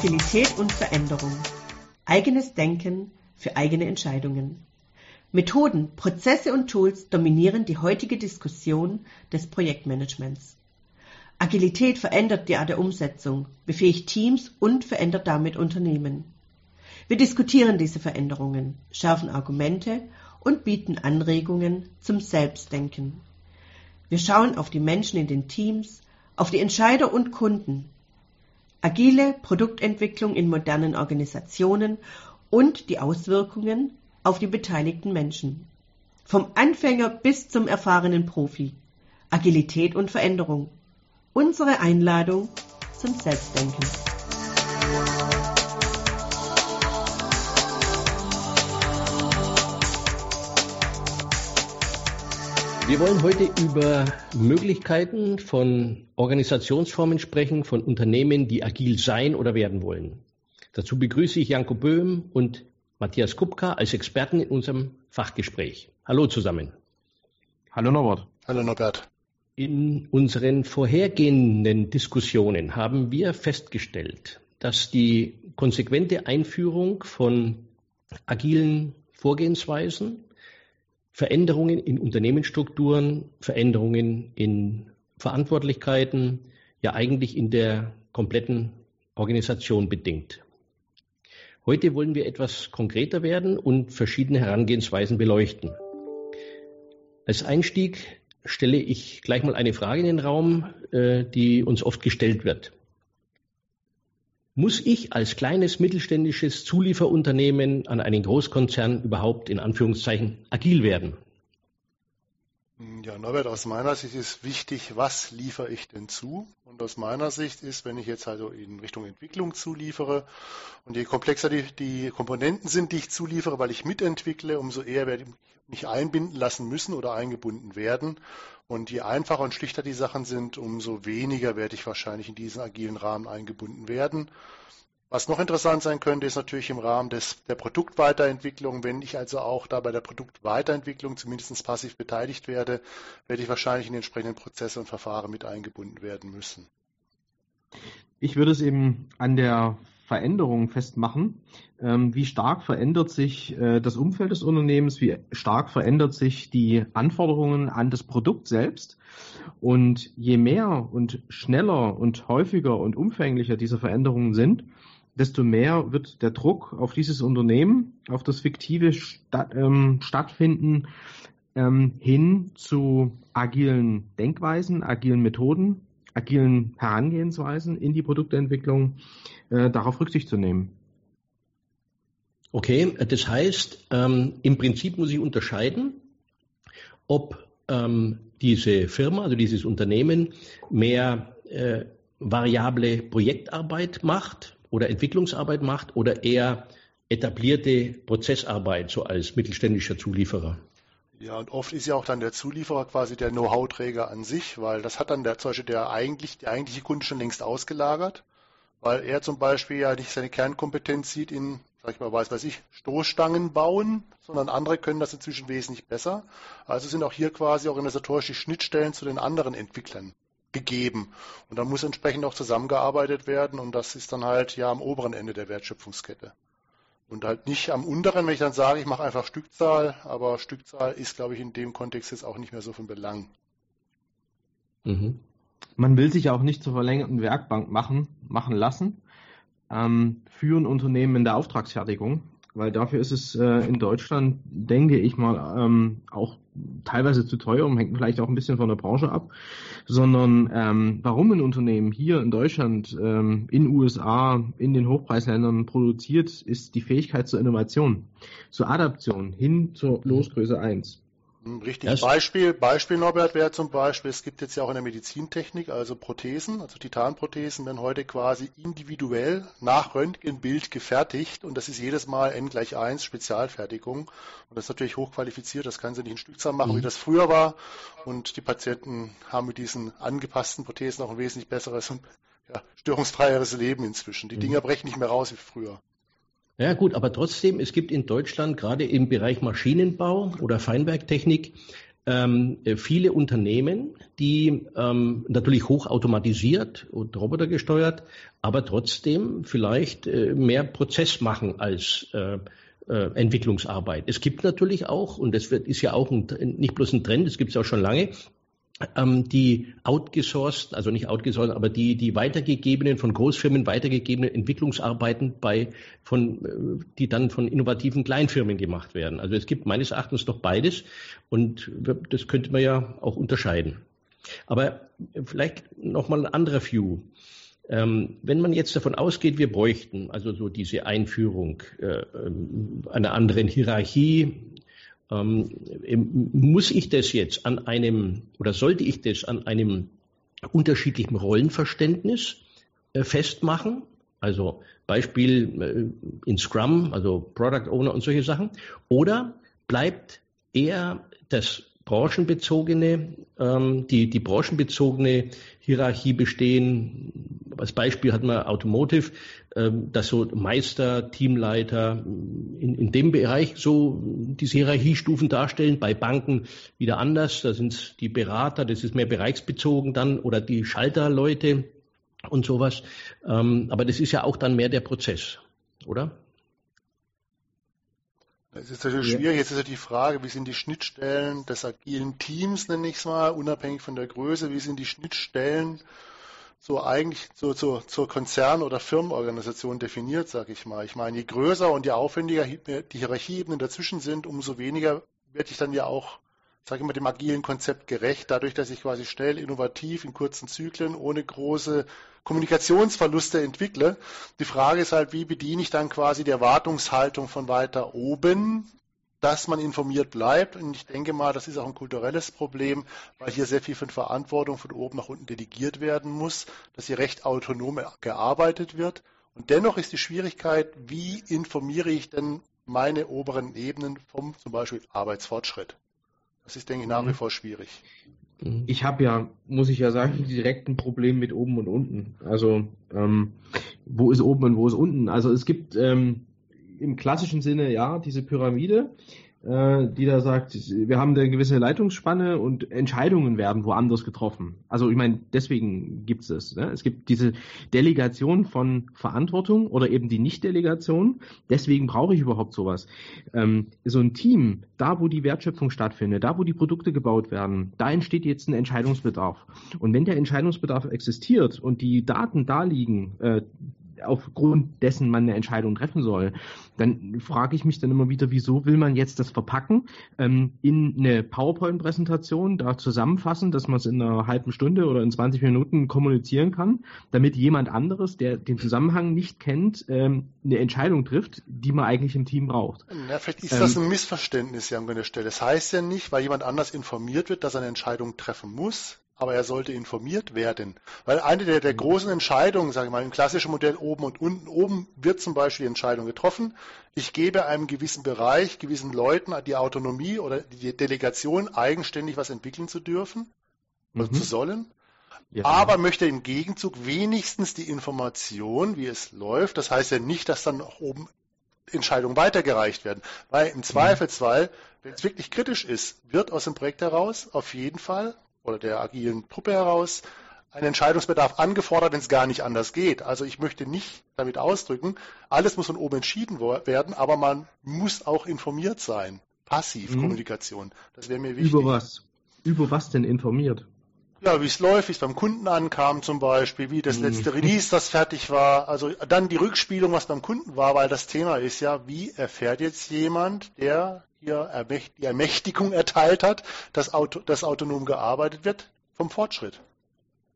Agilität und Veränderung. Eigenes Denken für eigene Entscheidungen. Methoden, Prozesse und Tools dominieren die heutige Diskussion des Projektmanagements. Agilität verändert die Art der Umsetzung, befähigt Teams und verändert damit Unternehmen. Wir diskutieren diese Veränderungen, schärfen Argumente und bieten Anregungen zum Selbstdenken. Wir schauen auf die Menschen in den Teams, auf die Entscheider und Kunden, agile Produktentwicklung in modernen Organisationen und die Auswirkungen auf die beteiligten Menschen. Vom Anfänger bis zum erfahrenen Profi. Agilität und Veränderung. Unsere Einladung zum Selbstdenken. Wir wollen heute über Möglichkeiten von Organisationsformen sprechen, von Unternehmen, die agil sein oder werden wollen. Dazu begrüße ich Janko Böhm und Matthias Kupka als Experten in unserem Fachgespräch. Hallo zusammen. Hallo Norbert. Hallo Norbert. In unseren vorhergehenden Diskussionen haben wir festgestellt, dass die konsequente Einführung von agilen Vorgehensweisen Veränderungen in Unternehmensstrukturen, Veränderungen in Verantwortlichkeiten, ja eigentlich in der kompletten Organisation bedingt. Heute wollen wir etwas konkreter werden und verschiedene Herangehensweisen beleuchten. Als Einstieg stelle ich gleich mal eine Frage in den Raum, äh, die uns oft gestellt wird. Muss ich als kleines mittelständisches Zulieferunternehmen an einen Großkonzern überhaupt in Anführungszeichen agil werden? Ja, Norbert, aus meiner Sicht ist wichtig, was liefere ich denn zu? Und aus meiner Sicht ist, wenn ich jetzt also in Richtung Entwicklung zuliefere und je komplexer die, die Komponenten sind, die ich zuliefere, weil ich mitentwickle, umso eher werde ich mich einbinden lassen müssen oder eingebunden werden. Und je einfacher und schlichter die Sachen sind, umso weniger werde ich wahrscheinlich in diesen agilen Rahmen eingebunden werden. Was noch interessant sein könnte, ist natürlich im Rahmen des, der Produktweiterentwicklung. Wenn ich also auch da bei der Produktweiterentwicklung zumindest passiv beteiligt werde, werde ich wahrscheinlich in die entsprechenden Prozesse und Verfahren mit eingebunden werden müssen. Ich würde es eben an der Veränderung festmachen. Ähm, wie stark verändert sich äh, das Umfeld des Unternehmens? Wie stark verändert sich die Anforderungen an das Produkt selbst? Und je mehr und schneller und häufiger und umfänglicher diese Veränderungen sind, desto mehr wird der Druck auf dieses Unternehmen, auf das fiktive Stadt, ähm, Stattfinden ähm, hin zu agilen Denkweisen, agilen Methoden, agilen Herangehensweisen in die Produktentwicklung, äh, darauf Rücksicht zu nehmen. Okay, das heißt, ähm, im Prinzip muss ich unterscheiden, ob ähm, diese Firma, also dieses Unternehmen, mehr äh, variable Projektarbeit macht oder Entwicklungsarbeit macht oder eher etablierte Prozessarbeit, so als mittelständischer Zulieferer? Ja, und oft ist ja auch dann der Zulieferer quasi der Know-how-Träger an sich, weil das hat dann der, zum Beispiel der eigentlich, der eigentliche Kunde schon längst ausgelagert, weil er zum Beispiel ja nicht seine Kernkompetenz sieht in, sag ich mal, weiß weiß ich, Stoßstangen bauen, sondern andere können das inzwischen wesentlich besser. Also sind auch hier quasi organisatorische Schnittstellen zu den anderen Entwicklern gegeben. Und da muss entsprechend auch zusammengearbeitet werden und das ist dann halt ja am oberen Ende der Wertschöpfungskette. Und halt nicht am unteren, wenn ich dann sage, ich mache einfach Stückzahl, aber Stückzahl ist, glaube ich, in dem Kontext jetzt auch nicht mehr so von Belang. Mhm. Man will sich auch nicht zur verlängerten Werkbank machen, machen lassen ähm, für ein Unternehmen in der Auftragsfertigung weil dafür ist es äh, in Deutschland, denke ich mal, ähm, auch teilweise zu teuer und hängt vielleicht auch ein bisschen von der Branche ab, sondern ähm, warum ein Unternehmen hier in Deutschland, ähm, in USA, in den Hochpreisländern produziert, ist die Fähigkeit zur Innovation, zur Adaption hin zur Losgröße 1. Hm, richtig. Das Beispiel, Beispiel Norbert wäre zum Beispiel, es gibt jetzt ja auch in der Medizintechnik, also Prothesen, also Titanprothesen werden heute quasi individuell nach Röntgenbild gefertigt und das ist jedes Mal N gleich 1 Spezialfertigung und das ist natürlich hochqualifiziert, das kann sie nicht in Stückzahl machen, mhm. wie das früher war und die Patienten haben mit diesen angepassten Prothesen auch ein wesentlich besseres und ja, störungsfreieres Leben inzwischen. Die mhm. Dinger brechen nicht mehr raus wie früher. Ja gut, aber trotzdem, es gibt in Deutschland gerade im Bereich Maschinenbau oder Feinwerktechnik ähm, viele Unternehmen, die ähm, natürlich hochautomatisiert und robotergesteuert, aber trotzdem vielleicht äh, mehr Prozess machen als äh, äh, Entwicklungsarbeit. Es gibt natürlich auch, und das wird, ist ja auch ein, nicht bloß ein Trend, das gibt es auch schon lange, ähm, die outgesourced, also nicht outgesourced, aber die, die weitergegebenen, von Großfirmen weitergegebenen Entwicklungsarbeiten bei, von, äh, die dann von innovativen Kleinfirmen gemacht werden. Also es gibt meines Erachtens doch beides und das könnte man ja auch unterscheiden. Aber vielleicht nochmal ein anderer View. Ähm, wenn man jetzt davon ausgeht, wir bräuchten also so diese Einführung äh, ähm, einer anderen Hierarchie, ähm, muss ich das jetzt an einem oder sollte ich das an einem unterschiedlichen Rollenverständnis äh, festmachen? Also Beispiel äh, in Scrum, also Product Owner und solche Sachen. Oder bleibt eher das branchenbezogene, ähm, die, die branchenbezogene Hierarchie bestehen. Als Beispiel hat man Automotive, ähm, dass so Meister, Teamleiter in, in dem Bereich so diese Hierarchiestufen darstellen. Bei Banken wieder anders. Da sind es die Berater, das ist mehr bereichsbezogen dann oder die Schalterleute und sowas. Ähm, aber das ist ja auch dann mehr der Prozess, oder? Es ist natürlich schwierig. Jetzt ist ja die Frage, wie sind die Schnittstellen des agilen Teams, nenne ich es mal, unabhängig von der Größe, wie sind die Schnittstellen so eigentlich so, so, zur Konzern- oder Firmenorganisation definiert, sage ich mal. Ich meine, je größer und je aufwendiger die Hierarchieebenen dazwischen sind, umso weniger werde ich dann ja auch, sage ich mal, dem agilen Konzept gerecht, dadurch, dass ich quasi schnell, innovativ, in kurzen Zyklen, ohne große Kommunikationsverluste entwickle. Die Frage ist halt, wie bediene ich dann quasi die Erwartungshaltung von weiter oben, dass man informiert bleibt. Und ich denke mal, das ist auch ein kulturelles Problem, weil hier sehr viel von Verantwortung von oben nach unten delegiert werden muss, dass hier recht autonom gearbeitet wird. Und dennoch ist die Schwierigkeit, wie informiere ich denn meine oberen Ebenen vom zum Beispiel Arbeitsfortschritt? Das ist, denke ich, nach wie vor schwierig. Mhm. Ich habe ja, muss ich ja sagen, direkt ein Problem mit oben und unten. Also ähm, wo ist oben und wo ist unten? Also es gibt ähm, im klassischen Sinne ja diese Pyramide, die da sagt, wir haben eine gewisse Leitungsspanne und Entscheidungen werden woanders getroffen. Also ich meine, deswegen gibt es das. Ne? Es gibt diese Delegation von Verantwortung oder eben die Nicht-Delegation. Deswegen brauche ich überhaupt sowas. Ähm, so ein Team, da wo die Wertschöpfung stattfindet, da wo die Produkte gebaut werden, da entsteht jetzt ein Entscheidungsbedarf. Und wenn der Entscheidungsbedarf existiert und die Daten da liegen, äh, aufgrund dessen man eine Entscheidung treffen soll, dann frage ich mich dann immer wieder, wieso will man jetzt das verpacken ähm, in eine PowerPoint-Präsentation, da zusammenfassen, dass man es in einer halben Stunde oder in 20 Minuten kommunizieren kann, damit jemand anderes, der den Zusammenhang nicht kennt, ähm, eine Entscheidung trifft, die man eigentlich im Team braucht. Ja, vielleicht ist das ähm, ein Missverständnis ja an der Stelle. Das heißt ja nicht, weil jemand anders informiert wird, dass er eine Entscheidung treffen muss, aber er sollte informiert werden. Weil eine der, der mhm. großen Entscheidungen, sage ich mal, im klassischen Modell oben und unten, oben wird zum Beispiel die Entscheidung getroffen. Ich gebe einem gewissen Bereich, gewissen Leuten die Autonomie oder die Delegation, eigenständig was entwickeln zu dürfen oder mhm. zu sollen. Ja, aber möchte im Gegenzug wenigstens die Information, wie es läuft. Das heißt ja nicht, dass dann auch oben Entscheidungen weitergereicht werden. Weil im mhm. Zweifelsfall, wenn es wirklich kritisch ist, wird aus dem Projekt heraus auf jeden Fall oder der agilen Truppe heraus ein Entscheidungsbedarf angefordert, wenn es gar nicht anders geht. Also ich möchte nicht damit ausdrücken, alles muss von oben entschieden werden, aber man muss auch informiert sein. Passiv mhm. Kommunikation. Das wäre mir wichtig. Über was? Über was denn informiert? Ja, wie es läuft, wie es beim Kunden ankam zum Beispiel, wie das mhm. letzte Release, das fertig war. Also dann die Rückspielung, was beim Kunden war, weil das Thema ist ja, wie erfährt jetzt jemand, der hier die Ermächtigung erteilt hat, dass, auto, dass autonom gearbeitet wird, vom Fortschritt.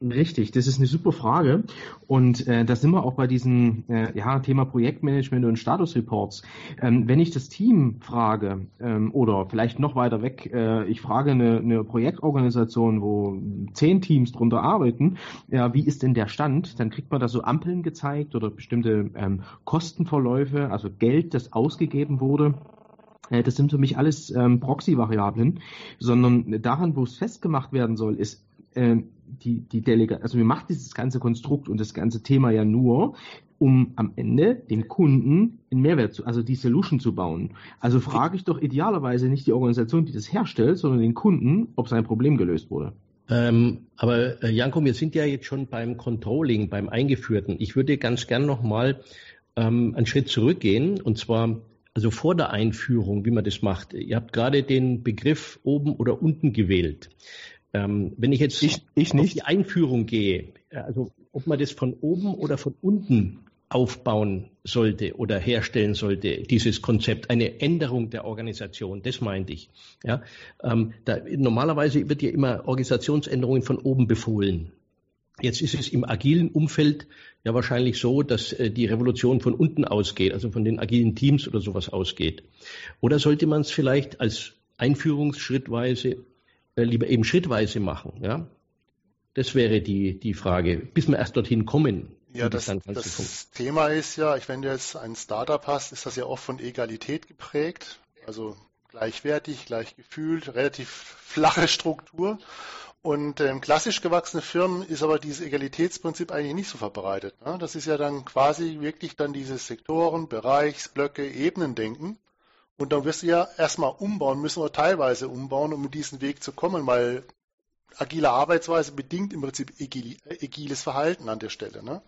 Richtig, das ist eine super Frage. Und äh, da sind wir auch bei diesem äh, ja, Thema Projektmanagement und Statusreports. Ähm, wenn ich das Team frage ähm, oder vielleicht noch weiter weg, äh, ich frage eine, eine Projektorganisation, wo zehn Teams drunter arbeiten, ja, wie ist denn der Stand? Dann kriegt man da so Ampeln gezeigt oder bestimmte ähm, Kostenverläufe, also Geld, das ausgegeben wurde äh, das sind für mich alles ähm, Proxy-Variablen, sondern daran, wo es festgemacht werden soll, ist äh, die, die Delegation, also wir machen dieses ganze Konstrukt und das ganze Thema ja nur, um am Ende dem Kunden einen Mehrwert zu, also die Solution zu bauen. Also frage ich doch idealerweise nicht die Organisation, die das herstellt, sondern den Kunden, ob sein Problem gelöst wurde. Ähm, aber äh, Janko, wir sind ja jetzt schon beim Controlling, beim Eingeführten. Ich würde ganz gern nochmal ähm, einen Schritt zurückgehen und zwar also vor der Einführung, wie man das macht. Ihr habt gerade den Begriff oben oder unten gewählt. Ähm, wenn ich jetzt ich, ich auf die Einführung gehe, also ob man das von oben oder von unten aufbauen sollte oder herstellen sollte, dieses Konzept, eine Änderung der Organisation, das meinte ich. Ja, ähm, da, normalerweise wird ja immer Organisationsänderungen von oben befohlen. Jetzt ist es im agilen Umfeld ja wahrscheinlich so, dass äh, die Revolution von unten ausgeht, also von den agilen Teams oder sowas ausgeht. Oder sollte man es vielleicht als Einführungsschrittweise äh, lieber eben schrittweise machen? Ja? Das wäre die, die Frage, bis wir erst dorthin kommen. Ja, das, das Thema ist ja, wenn du jetzt ein Startup hast, ist das ja oft von Egalität geprägt, also gleichwertig, gleich gefühlt, relativ flache Struktur. Und ähm, klassisch gewachsene Firmen ist aber dieses Egalitätsprinzip eigentlich nicht so verbreitet. Ne? Das ist ja dann quasi wirklich dann dieses Sektoren, Bereichs, Blöcke, Ebenen denken. Und dann wirst du ja erstmal umbauen müssen oder teilweise umbauen, um in diesen Weg zu kommen, weil agile Arbeitsweise bedingt im Prinzip agiles Verhalten an der Stelle. Ne?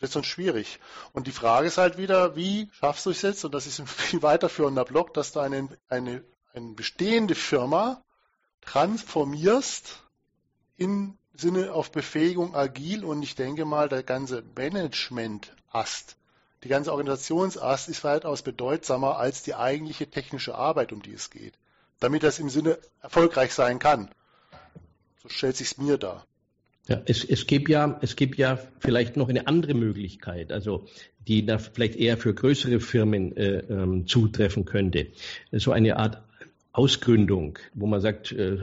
Das ist schon schwierig. Und die Frage ist halt wieder, wie schaffst du es jetzt, und das ist ein viel weiterführender Block, dass du eine, eine, eine bestehende Firma transformierst im Sinne auf Befähigung agil und ich denke mal, der ganze Management-Ast, die ganze Organisationsast ist weitaus bedeutsamer als die eigentliche technische Arbeit, um die es geht, damit das im Sinne erfolgreich sein kann. So stellt sich mir dar. Ja, es, es, gibt ja, es gibt ja vielleicht noch eine andere Möglichkeit, also die da vielleicht eher für größere Firmen äh, ähm, zutreffen könnte. So eine Art Ausgründung, wo man sagt, äh,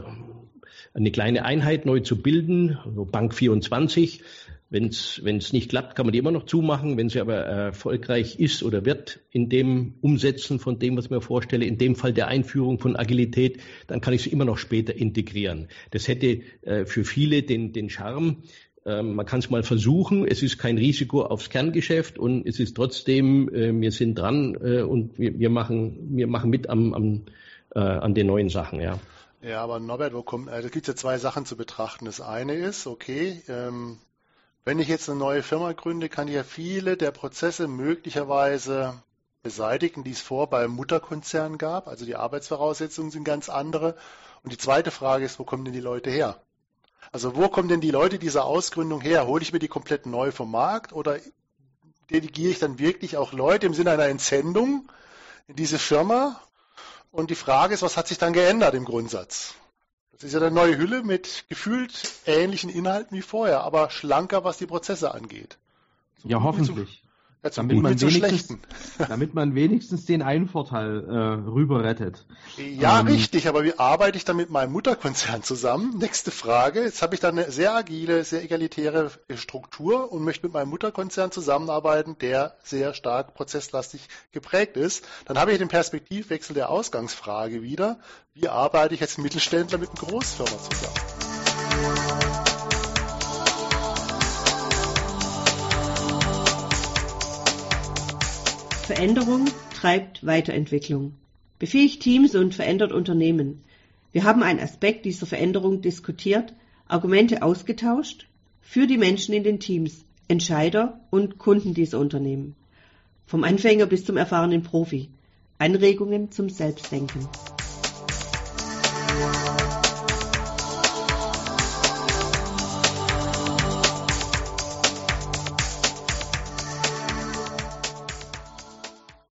eine kleine Einheit neu zu bilden, so Bank 24. Wenn es nicht klappt, kann man die immer noch zumachen. Wenn sie aber erfolgreich ist oder wird in dem Umsetzen von dem, was ich mir vorstelle, in dem Fall der Einführung von Agilität, dann kann ich sie immer noch später integrieren. Das hätte äh, für viele den, den Charme, ähm, man kann es mal versuchen. Es ist kein Risiko aufs Kerngeschäft und es ist trotzdem, äh, wir sind dran und wir, wir, machen, wir machen mit am, am äh, an den neuen Sachen, ja. Ja, aber Norbert, wo kommt, da gibt es ja zwei Sachen zu betrachten. Das eine ist, okay, ähm, wenn ich jetzt eine neue Firma gründe, kann ich ja viele der Prozesse möglicherweise beseitigen, die es vor beim Mutterkonzern gab. Also die Arbeitsvoraussetzungen sind ganz andere. Und die zweite Frage ist, wo kommen denn die Leute her? Also wo kommen denn die Leute dieser Ausgründung her? Hole ich mir die komplett neu vom Markt oder delegiere ich dann wirklich auch Leute im Sinne einer Entsendung in diese Firma und die Frage ist, was hat sich dann geändert im Grundsatz? Das ist ja eine neue Hülle mit gefühlt ähnlichen Inhalten wie vorher, aber schlanker, was die Prozesse angeht. So ja, hoffentlich. Ja, damit, man wenigstens, damit man wenigstens den einen Vorteil äh, rüber rettet. Ja, ähm, richtig, aber wie arbeite ich dann mit meinem Mutterkonzern zusammen? Nächste Frage. Jetzt habe ich da eine sehr agile, sehr egalitäre Struktur und möchte mit meinem Mutterkonzern zusammenarbeiten, der sehr stark prozesslastig geprägt ist. Dann habe ich den Perspektivwechsel der Ausgangsfrage wieder. Wie arbeite ich als Mittelständler mit einer Großfirma zusammen? Veränderung treibt Weiterentwicklung, befähigt Teams und verändert Unternehmen. Wir haben einen Aspekt dieser Veränderung diskutiert, Argumente ausgetauscht für die Menschen in den Teams, Entscheider und Kunden dieser Unternehmen. Vom Anfänger bis zum erfahrenen Profi. Anregungen zum Selbstdenken.